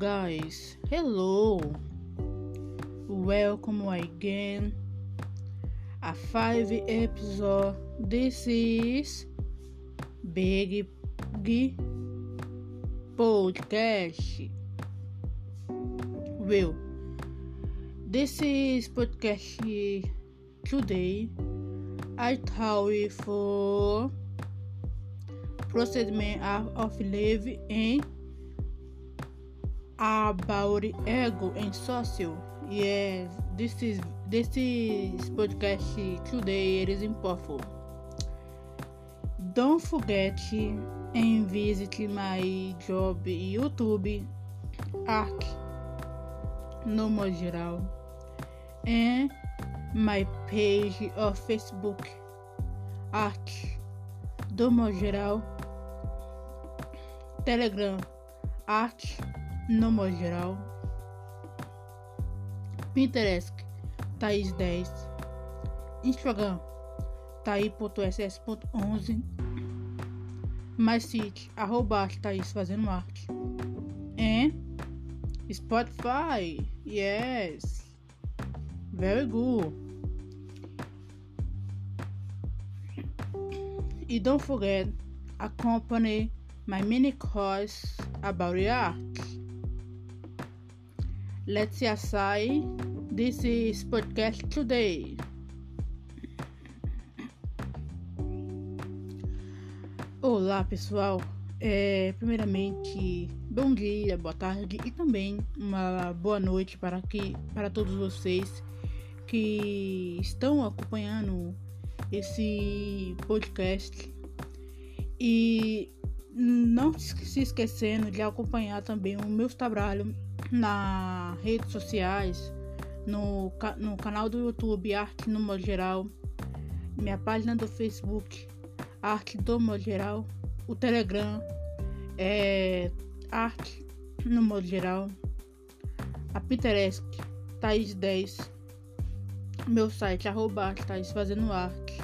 guys, hello, welcome again. A five episode. This is Big G Podcast. Well, this is podcast today. I thought for procediment of live and about ego and social. Yes, this is this is podcast today. It is important. Don't forget and visit my job YouTube Arc no modo geral and my page of Facebook Arc do geral Telegram Arc no modo geral. Pinterest, Thaís 10. Instagram, thaí.ss.11. Mais site, arroba Thaís fazendo arte. E Spotify, yes. Very good. E don't forget, accompany my mini course about art. Let's assay. This is podcast today. Olá pessoal, é, primeiramente bom dia, boa tarde e também uma boa noite para que para todos vocês que estão acompanhando esse podcast e não se esquecendo de acompanhar também o meu trabalho nas redes sociais, no, no canal do YouTube Arte no modo geral, minha página do Facebook Arte do modo geral, o Telegram é Arte no modo geral, a Pinterest Thaís 10, meu site arroba Thaís fazendo arte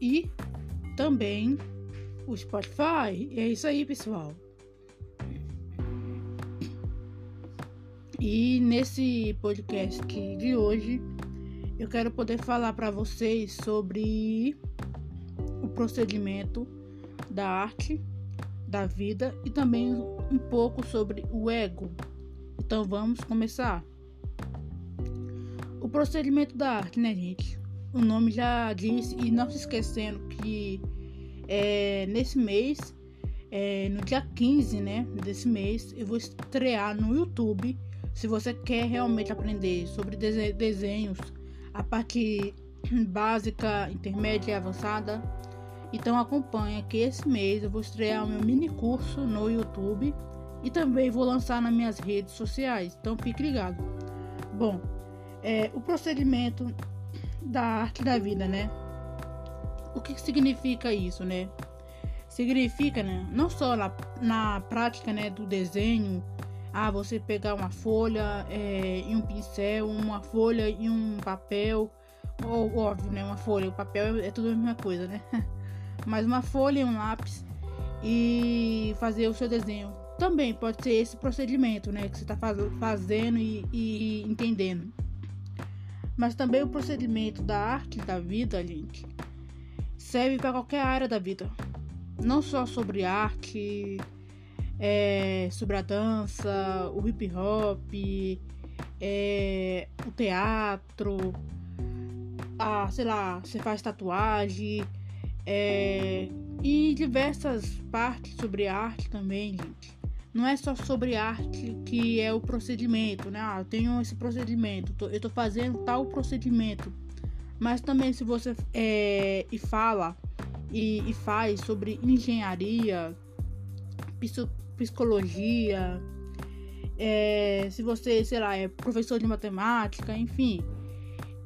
e também o Spotify. É isso aí, pessoal. E nesse podcast de hoje, eu quero poder falar para vocês sobre o procedimento da arte, da vida e também um pouco sobre o ego. Então vamos começar. O procedimento da arte, né, gente? O nome já diz, e não se esquecendo que é, nesse mês, é, no dia 15 né, desse mês, eu vou estrear no YouTube se você quer realmente aprender sobre desenhos, a parte básica, intermédia e avançada, então acompanha que esse mês eu vou estrear o meu mini curso no YouTube e também vou lançar nas minhas redes sociais. Então fique ligado. Bom, é, o procedimento da arte da vida, né? O que significa isso, né? Significa, né, não só na, na prática, né, do desenho, ah, você pegar uma folha é, e um pincel, uma folha e um papel, ou óbvio, né? Uma folha, o papel é, é tudo a mesma coisa, né? Mas uma folha e um lápis e fazer o seu desenho. Também pode ser esse procedimento, né? Que você está faz, fazendo e, e entendendo. Mas também o procedimento da arte da vida, gente, serve para qualquer área da vida. Não só sobre arte, é, sobre a dança, o hip hop, é, o teatro, a, sei lá, você faz tatuagem é, e diversas partes sobre arte também, gente. Não é só sobre arte que é o procedimento, né? Ah, eu tenho esse procedimento, tô, eu tô fazendo tal procedimento. Mas também se você é, e fala e, e faz sobre engenharia, psicologia, é, se você, sei lá, é professor de matemática, enfim,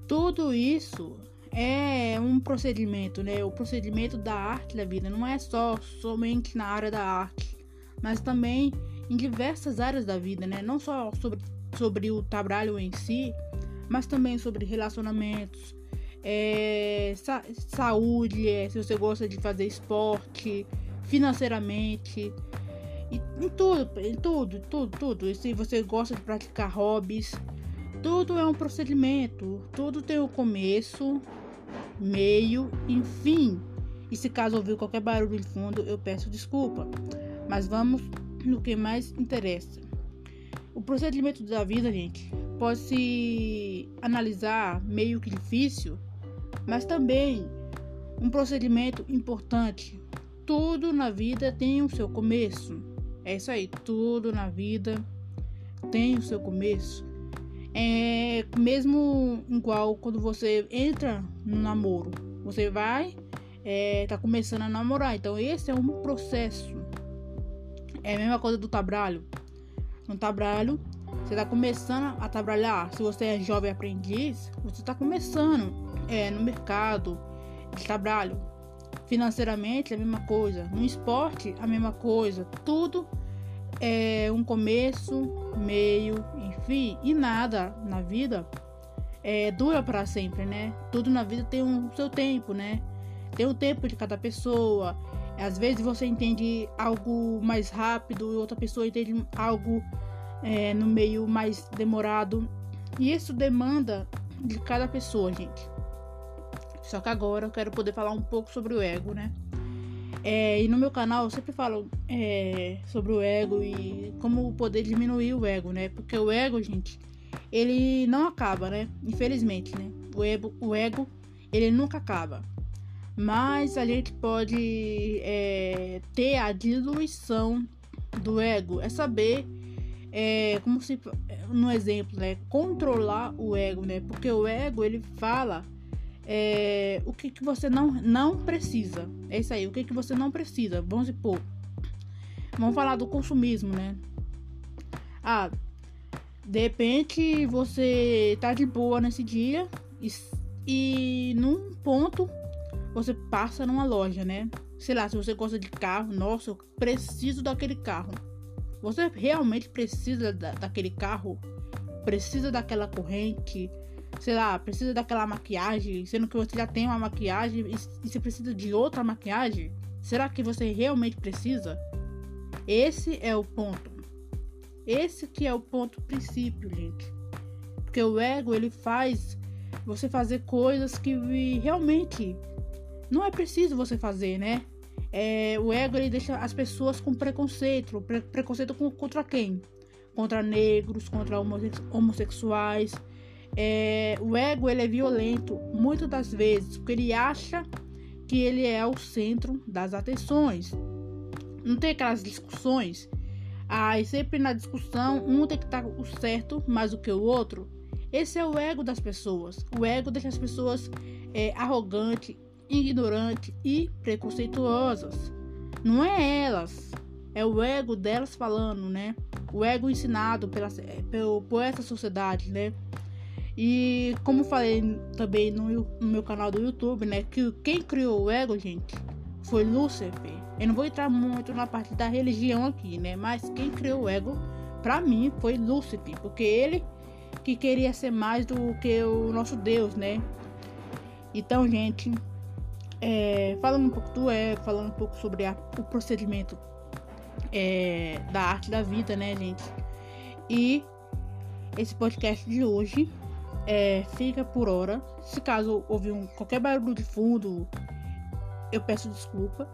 tudo isso é um procedimento, né? O procedimento da arte da vida não é só somente na área da arte, mas também em diversas áreas da vida, né? Não só sobre, sobre o trabalho em si, mas também sobre relacionamentos, é, sa saúde, é, se você gosta de fazer esporte, financeiramente, E em tudo, em tudo, tudo, tudo. E se você gosta de praticar hobbies, tudo é um procedimento. Tudo tem o um começo, meio e fim. E se caso ouvir qualquer barulho de fundo, eu peço desculpa. Mas vamos no que mais interessa. O procedimento da vida, gente, pode se analisar meio que difícil, mas também um procedimento importante. Tudo na vida tem o seu começo. É isso aí, tudo na vida tem o seu começo. É mesmo igual quando você entra no namoro, você vai, é, tá começando a namorar. Então esse é um processo. É a mesma coisa do trabalho. No trabalho, você tá começando a trabalhar. Se você é jovem aprendiz, você tá começando é, no mercado de trabalho. Financeiramente, é a mesma coisa. No esporte, a mesma coisa. Tudo é um começo, meio, enfim. E nada na vida é, dura para sempre, né? Tudo na vida tem um seu tempo, né? Tem o tempo de cada pessoa. Às vezes você entende algo mais rápido e outra pessoa entende algo é, no meio mais demorado. E isso demanda de cada pessoa, gente. Só que agora eu quero poder falar um pouco sobre o ego, né? É, e no meu canal eu sempre falo é, sobre o ego e como poder diminuir o ego, né? Porque o ego, gente, ele não acaba, né? Infelizmente, né? O ego, o ego ele nunca acaba. Mas a gente pode é, ter a diluição do ego. É saber, é, como se, no exemplo, né? Controlar o ego, né? Porque o ego ele fala é, o que, que você não, não precisa. É isso aí, o que, que você não precisa. Vamos supor. Vamos falar do consumismo, né? Ah, de repente você tá de boa nesse dia e, e num ponto você passa numa loja, né? Sei lá, se você gosta de carro, nossa, eu preciso daquele carro. Você realmente precisa da, daquele carro? Precisa daquela corrente? Sei lá, precisa daquela maquiagem, sendo que você já tem uma maquiagem e, e você precisa de outra maquiagem? Será que você realmente precisa? Esse é o ponto. Esse que é o ponto princípio, gente. Porque o ego, ele faz você fazer coisas que realmente não é preciso você fazer, né? É, o ego ele deixa as pessoas com preconceito. Pre preconceito contra quem? Contra negros, contra homossexuais, é, o ego ele é violento muitas das vezes porque ele acha que ele é o centro das atenções. Não tem aquelas discussões. E sempre na discussão um tem que estar o certo mais do que o outro. Esse é o ego das pessoas. O ego deixa as pessoas é, arrogantes, ignorantes e preconceituosas. Não é elas, é o ego delas falando, né? O ego ensinado pela, pela, por essa sociedade, né? E como falei também no, no, meu canal do YouTube, né? Que quem criou o ego, gente, foi Lúcifer. Eu não vou entrar muito na parte da religião aqui, né? Mas quem criou o ego, pra mim, foi Lúcifer. Porque ele que queria ser mais do que o nosso Deus, né? Então, gente, é, falando um pouco do ego, falando um pouco sobre a, o procedimento é, da arte da vida, né, gente? E esse podcast de hoje é, fica por hora. Se caso ouvir um, qualquer barulho de fundo, eu peço desculpa.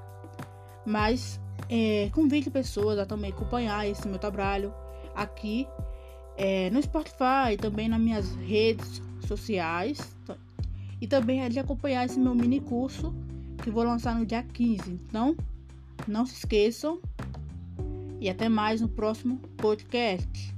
Mas é, pessoas a também acompanhar esse meu trabalho aqui é, no Spotify, também nas minhas redes sociais. E também é de acompanhar esse meu mini curso que vou lançar no dia 15. Então, não se esqueçam. E até mais no próximo podcast.